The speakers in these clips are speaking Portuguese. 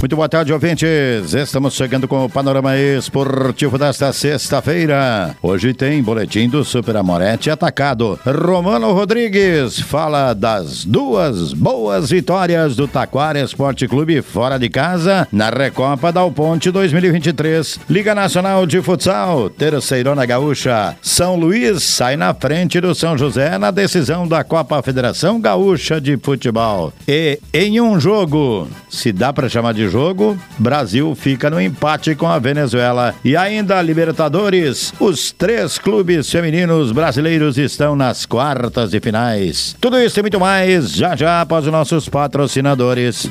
Muito boa tarde, ouvintes. Estamos chegando com o panorama esportivo desta sexta-feira. Hoje tem boletim do Super Amorete atacado. Romano Rodrigues fala das duas boas vitórias do Taquara Esporte Clube fora de casa na Recopa da Ponte 2023. Liga Nacional de Futsal, Terceirona Gaúcha. São Luís sai na frente do São José na decisão da Copa Federação Gaúcha de Futebol. E em um jogo, se dá para chamar de jogo, Brasil fica no empate com a Venezuela. E ainda Libertadores, os três clubes femininos brasileiros estão nas quartas de finais. Tudo isso e muito mais já já após os nossos patrocinadores.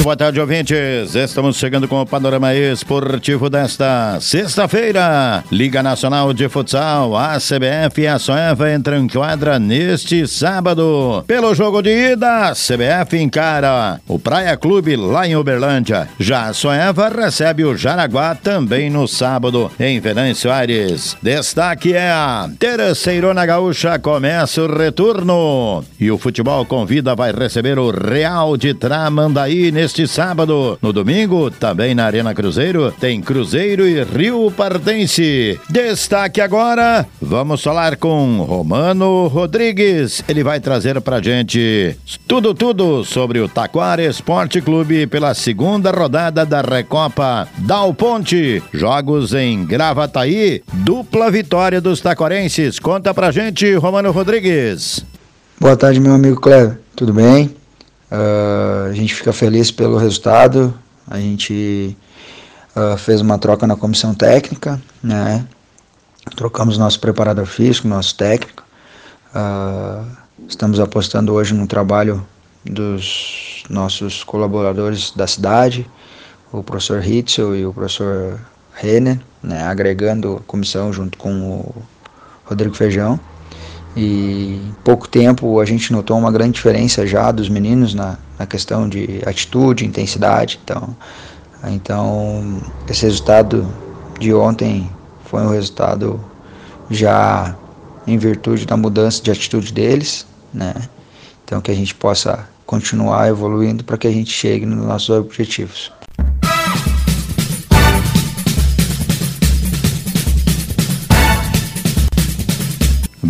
Muito boa tarde, ouvintes. Estamos chegando com o panorama esportivo desta sexta-feira. Liga Nacional de Futsal, a CBF e a Soeva entram em quadra neste sábado. Pelo jogo de ida, a CBF encara o Praia Clube lá em Uberlândia. Já a Soeva recebe o Jaraguá também no sábado em Venâncio Aires. Destaque é a Terceirona Gaúcha começa o retorno. E o futebol convida vai receber o Real de Tramandaí neste neste sábado. No domingo, também na Arena Cruzeiro, tem Cruzeiro e Rio Pardense. Destaque agora, vamos falar com Romano Rodrigues. Ele vai trazer pra gente tudo, tudo sobre o Taquara Esporte Clube pela segunda rodada da Recopa Dal Ponte. Jogos em Gravataí, dupla vitória dos taquarenses. Conta pra gente, Romano Rodrigues. Boa tarde, meu amigo Cleber. Tudo bem? Uh, a gente fica feliz pelo resultado. A gente uh, fez uma troca na comissão técnica, né? Trocamos nosso preparador físico, nosso técnico. Uh, estamos apostando hoje no trabalho dos nossos colaboradores da cidade, o professor Hitzel e o professor Renner, né? agregando a comissão junto com o Rodrigo Feijão. E em pouco tempo a gente notou uma grande diferença já dos meninos na, na questão de atitude, intensidade. Então, então esse resultado de ontem foi um resultado já em virtude da mudança de atitude deles, né? Então que a gente possa continuar evoluindo para que a gente chegue nos nossos objetivos.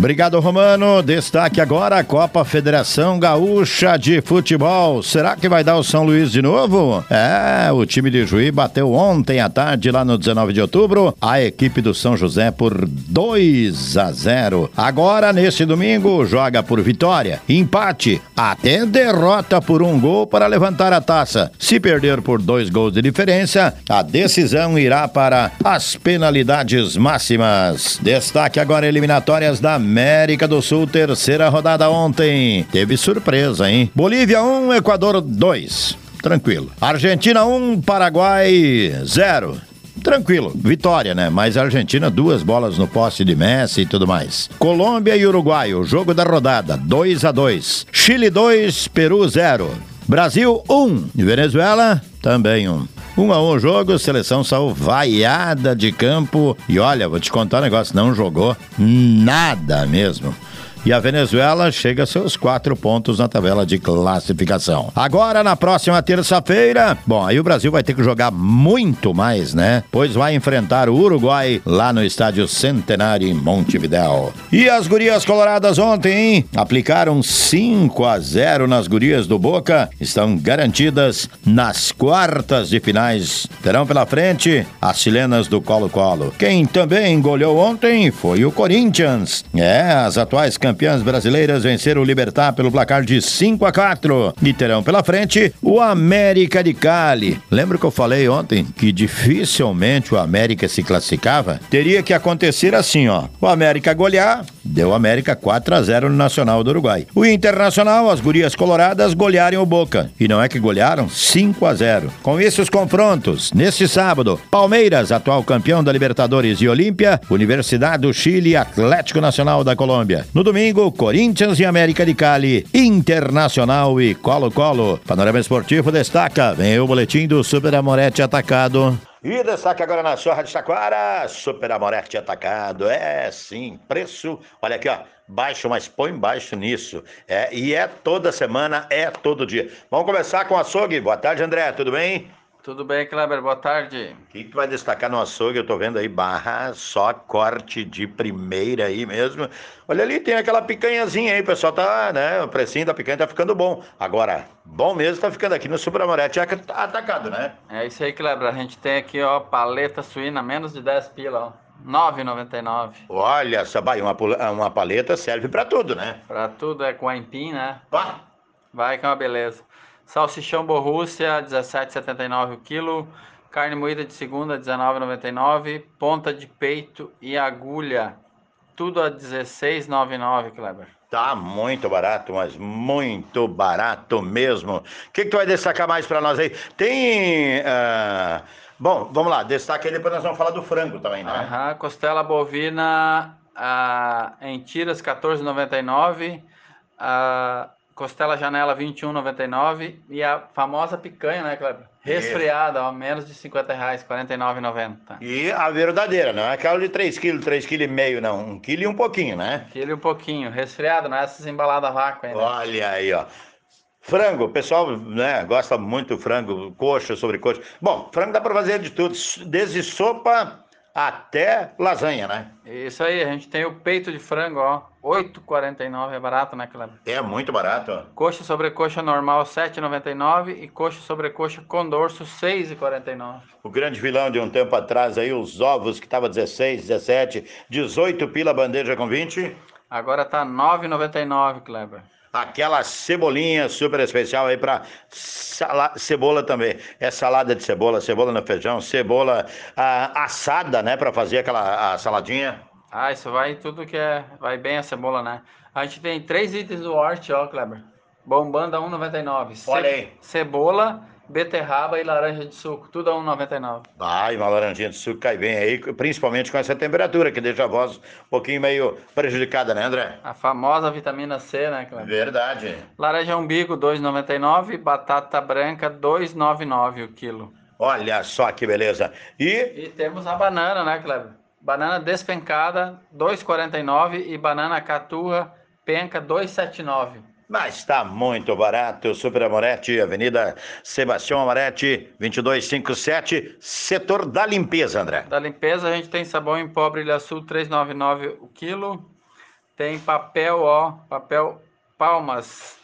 Obrigado, Romano. Destaque agora a Copa Federação Gaúcha de Futebol. Será que vai dar o São Luís de novo? É, o time de Juí bateu ontem à tarde, lá no 19 de outubro, a equipe do São José por 2 a 0. Agora, nesse domingo, joga por vitória, empate, até derrota por um gol para levantar a taça. Se perder por dois gols de diferença, a decisão irá para as penalidades máximas. Destaque agora eliminatórias da América do Sul, terceira rodada ontem. Teve surpresa, hein? Bolívia 1, um, Equador 2. Tranquilo. Argentina 1, um, Paraguai 0 tranquilo, vitória, né? Mas a Argentina, duas bolas no poste de Messi e tudo mais. Colômbia e Uruguai, o jogo da rodada, 2 a 2 Chile 2, Peru 0. Brasil 1. Um. Venezuela também 1. Um. Um a um jogo, seleção saiu vaiada de campo. E olha, vou te contar um negócio, não jogou nada mesmo. E a Venezuela chega a seus quatro pontos na tabela de classificação. Agora, na próxima terça-feira, bom, aí o Brasil vai ter que jogar muito mais, né? Pois vai enfrentar o Uruguai lá no estádio Centenário em Montevidéu. E as gurias coloradas ontem, hein? Aplicaram 5 a 0 nas gurias do Boca, estão garantidas nas quartas de finais. Terão pela frente as chilenas do Colo-Colo. Quem também goleou ontem foi o Corinthians. É, as atuais campeãs brasileiras venceram o Libertar pelo placar de 5 a 4 e terão pela frente o América de Cali. Lembra que eu falei ontem que dificilmente o América se classificava? Teria que acontecer assim, ó. O América golear, deu América 4 a 0 no Nacional do Uruguai. O Internacional, as gurias coloradas golearem o Boca. E não é que golearam 5 a 0. Com isso os confrontos, neste sábado, Palmeiras, atual campeão da Libertadores e Olímpia, Universidade do Chile, Atlético Nacional da Colômbia. No domingo, Corinthians e América de Cali, Internacional e Colo-Colo. Panorama Esportivo destaca, vem o boletim do Super Amorete atacado. E destaque agora na sua Rádio Taquara, Super Amorete atacado. É sim, preço. Olha aqui, ó. Baixo, mas põe baixo nisso. É, e é toda semana, é todo dia. Vamos começar com o açougue. Boa tarde, André. Tudo bem? Tudo bem, Kleber? Boa tarde. O que, que vai destacar no açougue? Eu tô vendo aí barra, só corte de primeira aí mesmo. Olha ali, tem aquela picanhazinha aí, o pessoal tá, né? O precinho da picanha tá ficando bom. Agora, bom mesmo tá ficando aqui no Supramorete atacado, né? É isso aí, Kleber. A gente tem aqui, ó, paleta suína, menos de 10 pila, ó. 9,99. Olha, essa uma, uma paleta serve para tudo, né? Para tudo, é com aipim, né? Pá. Vai que é uma beleza. Salsichão Borrússia, 17,79 o quilo. Carne moída de segunda, 19,99. Ponta de peito e agulha, tudo a 16,99, Kleber. Tá muito barato, mas muito barato mesmo. O que, que tu vai destacar mais para nós aí? Tem. Uh... Bom, vamos lá, destaque aí, depois nós vamos falar do frango também, né? Aham, costela bovina uh, em tiras, 14,99. Uh, Costela Janela 21,99 e a famosa picanha, né, Kleber? Resfriada, ó, menos de 50 reais, 49,90. E a verdadeira, não é aquela de 3 kg, 3 kg e meio, não. 1 kg e um pouquinho, né? 1 kg e um pouquinho. Resfriada, não é essas embaladas vácuo aí, né? Olha aí, ó. Frango, o pessoal né, gosta muito do frango, coxa sobre coxa. Bom, frango dá para fazer de tudo, desde sopa até lasanha, né? Isso aí, a gente tem o peito de frango, ó, 8,49 é barato, né, Cleber? É muito barato. Ó. Coxa sobre coxa normal 7,99 e coxa sobre coxa com dorso 6,49. O grande vilão de um tempo atrás aí, os ovos que tava 16, 17, 18 pila bandeja com 20. Agora tá 9,99, Kleber aquela cebolinha super especial aí para cebola também. É salada de cebola, cebola no feijão, cebola ah, assada, né, para fazer aquela saladinha. Ah, isso vai tudo que é, vai bem a cebola, né? A gente tem três itens do Hort, ó, Kleber. Bombando a 1,99. Olha aí. Cebola, beterraba e laranja de suco, tudo a 1,99. Ah, e uma laranjinha de suco cai bem aí, principalmente com essa temperatura, que deixa a voz um pouquinho meio prejudicada, né, André? A famosa vitamina C, né, Cleber? Verdade. Laranja umbigo, 2,99, batata branca, 2,99 o quilo. Olha só que beleza. E... E temos a banana, né, Cleber? Banana despencada, 2,49 e banana caturra penca, 2,79. Mas está muito barato. Super Amoretti, Avenida Sebastião Amoretti, 2257, setor da limpeza, André. Da limpeza a gente tem sabão em pó Brilha Sul 399 o quilo. Tem papel, ó, papel Palmas,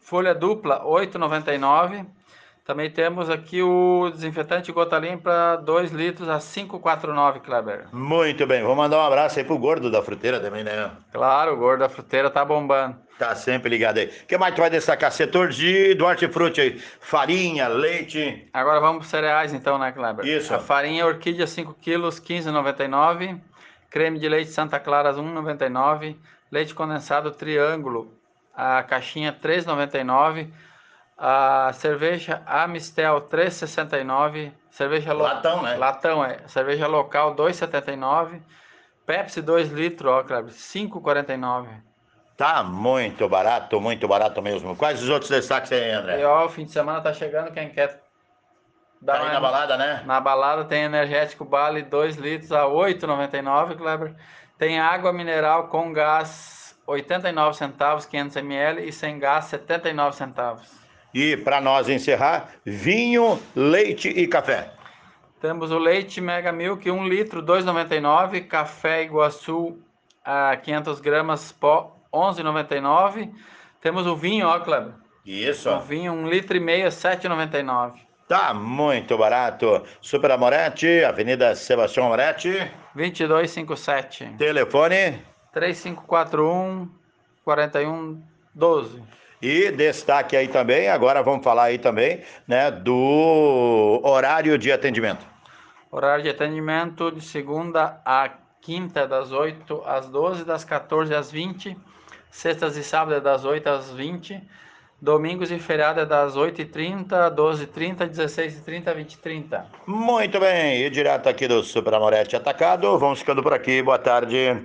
folha dupla 8,99. Também temos aqui o desinfetante gota limpa 2 litros a 5,49, Kleber. Muito bem, vou mandar um abraço aí pro gordo da fruteira também, né? Claro, o gordo da fruteira tá bombando. Tá sempre ligado aí. O que mais tu vai destacar? Setor de do hortifruti aí. Farinha, leite. Agora vamos para cereais então, né, Kleber? Isso. A farinha orquídea 5 quilos, 15,99. Creme de leite Santa Clara 1,99. Leite condensado Triângulo, a caixinha 3,99 a cerveja Amistel 3,69. Cerveja lo... Latão, né? Latão, é. Cerveja local 2,79. Pepsi 2 litros, ó, Kleber, 5,49. Tá muito barato, muito barato mesmo. Quais os outros destaques aí, André? E ó, o fim de semana tá chegando, quem quer dar tá aí na balada, né? Na balada tem energético Bale 2 litros a 8,99, Kleber. Tem água mineral com gás 89 centavos, 500 ml e sem gás 79 centavos. E para nós encerrar, vinho, leite e café. Temos o leite Mega Milk 1 litro 2,99, café Iguaçu a 500 gramas pó 11,99. Temos o vinho, ó, Kleber. Isso. O vinho 1 litro e meio 7,99. Tá muito barato. Super Amoretti, Avenida Sebastião Amoretti. 2257. Telefone 3541 4112. E destaque aí também, agora vamos falar aí também, né, do horário de atendimento. Horário de atendimento de segunda a quinta, das 8 às 12, das 14 às 20. Sextas e sábados, das 8 às 20. Domingos e feriados, das 8h30, 12h30, 16h30, 20h30. Muito bem, e direto aqui do Super Amorete Atacado, vamos ficando por aqui, boa tarde.